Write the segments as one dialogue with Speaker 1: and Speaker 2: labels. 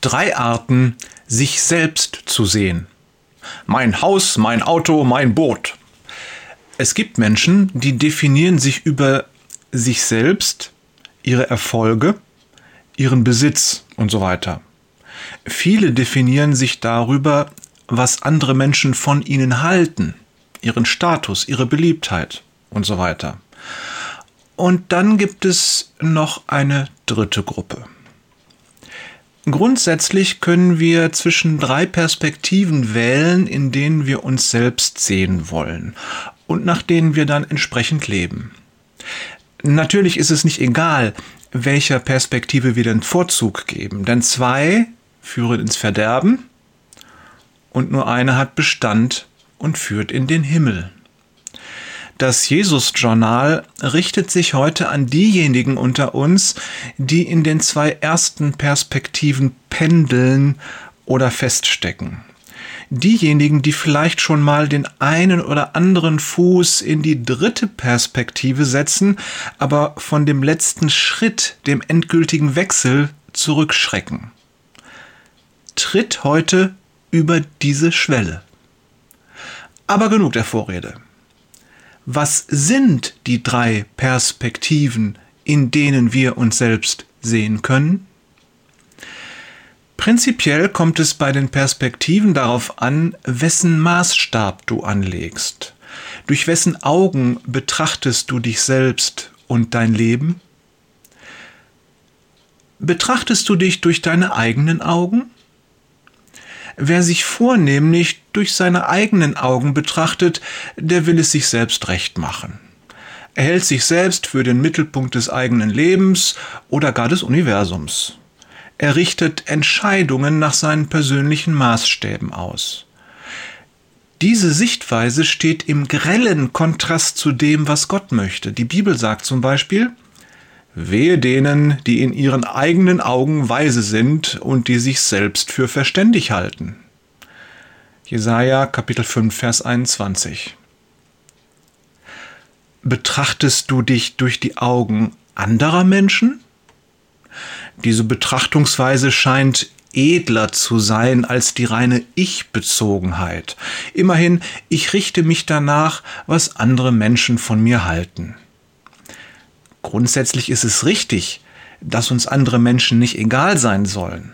Speaker 1: drei Arten, sich selbst zu sehen. Mein Haus, mein Auto, mein Boot. Es gibt Menschen, die definieren sich über sich selbst, ihre Erfolge, ihren Besitz und so weiter. Viele definieren sich darüber, was andere Menschen von ihnen halten, ihren Status, ihre Beliebtheit und so weiter. Und dann gibt es noch eine dritte Gruppe. Grundsätzlich können wir zwischen drei Perspektiven wählen, in denen wir uns selbst sehen wollen und nach denen wir dann entsprechend leben. Natürlich ist es nicht egal, welcher Perspektive wir den Vorzug geben, denn zwei führen ins Verderben und nur eine hat Bestand und führt in den Himmel. Das Jesus-Journal richtet sich heute an diejenigen unter uns, die in den zwei ersten Perspektiven pendeln oder feststecken. Diejenigen, die vielleicht schon mal den einen oder anderen Fuß in die dritte Perspektive setzen, aber von dem letzten Schritt, dem endgültigen Wechsel, zurückschrecken. Tritt heute über diese Schwelle. Aber genug der Vorrede was sind die drei Perspektiven, in denen wir uns selbst sehen können? Prinzipiell kommt es bei den Perspektiven darauf an, wessen Maßstab du anlegst. Durch wessen Augen betrachtest du dich selbst und dein Leben? Betrachtest du dich durch deine eigenen Augen? Wer sich vornehmlich durch seine eigenen Augen betrachtet, der will es sich selbst recht machen. Er hält sich selbst für den Mittelpunkt des eigenen Lebens oder gar des Universums. Er richtet Entscheidungen nach seinen persönlichen Maßstäben aus. Diese Sichtweise steht im grellen Kontrast zu dem, was Gott möchte. Die Bibel sagt zum Beispiel, Wehe denen, die in ihren eigenen Augen weise sind und die sich selbst für verständig halten. Jesaja Kapitel 5, Vers 21. Betrachtest du dich durch die Augen anderer Menschen? Diese Betrachtungsweise scheint edler zu sein als die reine Ich-Bezogenheit. Immerhin, ich richte mich danach, was andere Menschen von mir halten. Grundsätzlich ist es richtig, dass uns andere Menschen nicht egal sein sollen.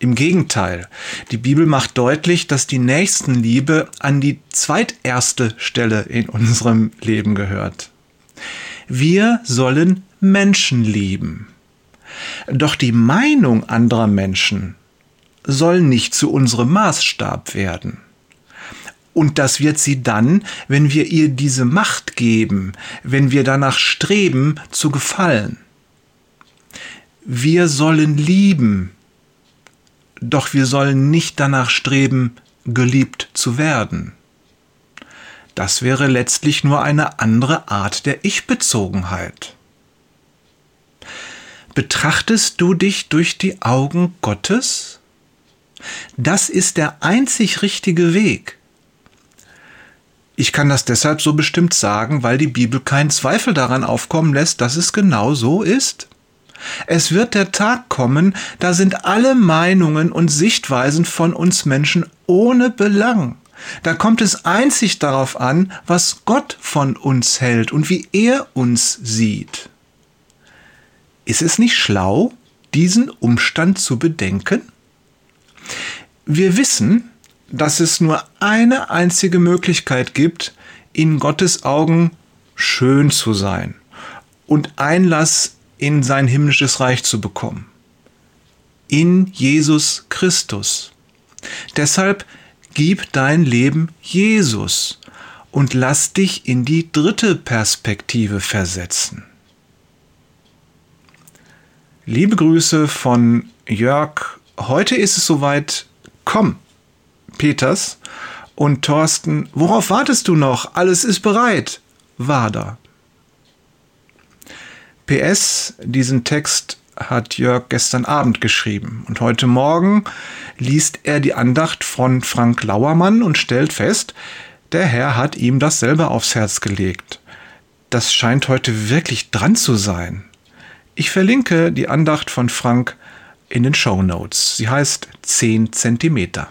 Speaker 1: Im Gegenteil, die Bibel macht deutlich, dass die Nächstenliebe an die zweiterste Stelle in unserem Leben gehört. Wir sollen Menschen lieben. Doch die Meinung anderer Menschen soll nicht zu unserem Maßstab werden. Und das wird sie dann, wenn wir ihr diese Macht geben, wenn wir danach streben, zu gefallen. Wir sollen lieben, doch wir sollen nicht danach streben, geliebt zu werden. Das wäre letztlich nur eine andere Art der Ich-Bezogenheit. Betrachtest du dich durch die Augen Gottes? Das ist der einzig richtige Weg. Ich kann das deshalb so bestimmt sagen, weil die Bibel keinen Zweifel daran aufkommen lässt, dass es genau so ist. Es wird der Tag kommen, da sind alle Meinungen und Sichtweisen von uns Menschen ohne Belang. Da kommt es einzig darauf an, was Gott von uns hält und wie er uns sieht. Ist es nicht schlau, diesen Umstand zu bedenken? Wir wissen, dass es nur eine einzige Möglichkeit gibt, in Gottes Augen schön zu sein und Einlass in sein himmlisches Reich zu bekommen. In Jesus Christus. Deshalb gib dein Leben Jesus und lass dich in die dritte Perspektive versetzen. Liebe Grüße von Jörg. Heute ist es soweit. Komm, Peters und Thorsten, worauf wartest du noch? Alles ist bereit. Wader. PS, diesen Text hat Jörg gestern Abend geschrieben und heute Morgen liest er die Andacht von Frank Lauermann und stellt fest, der Herr hat ihm dasselbe aufs Herz gelegt. Das scheint heute wirklich dran zu sein. Ich verlinke die Andacht von Frank in den Show Notes. Sie heißt 10 Zentimeter.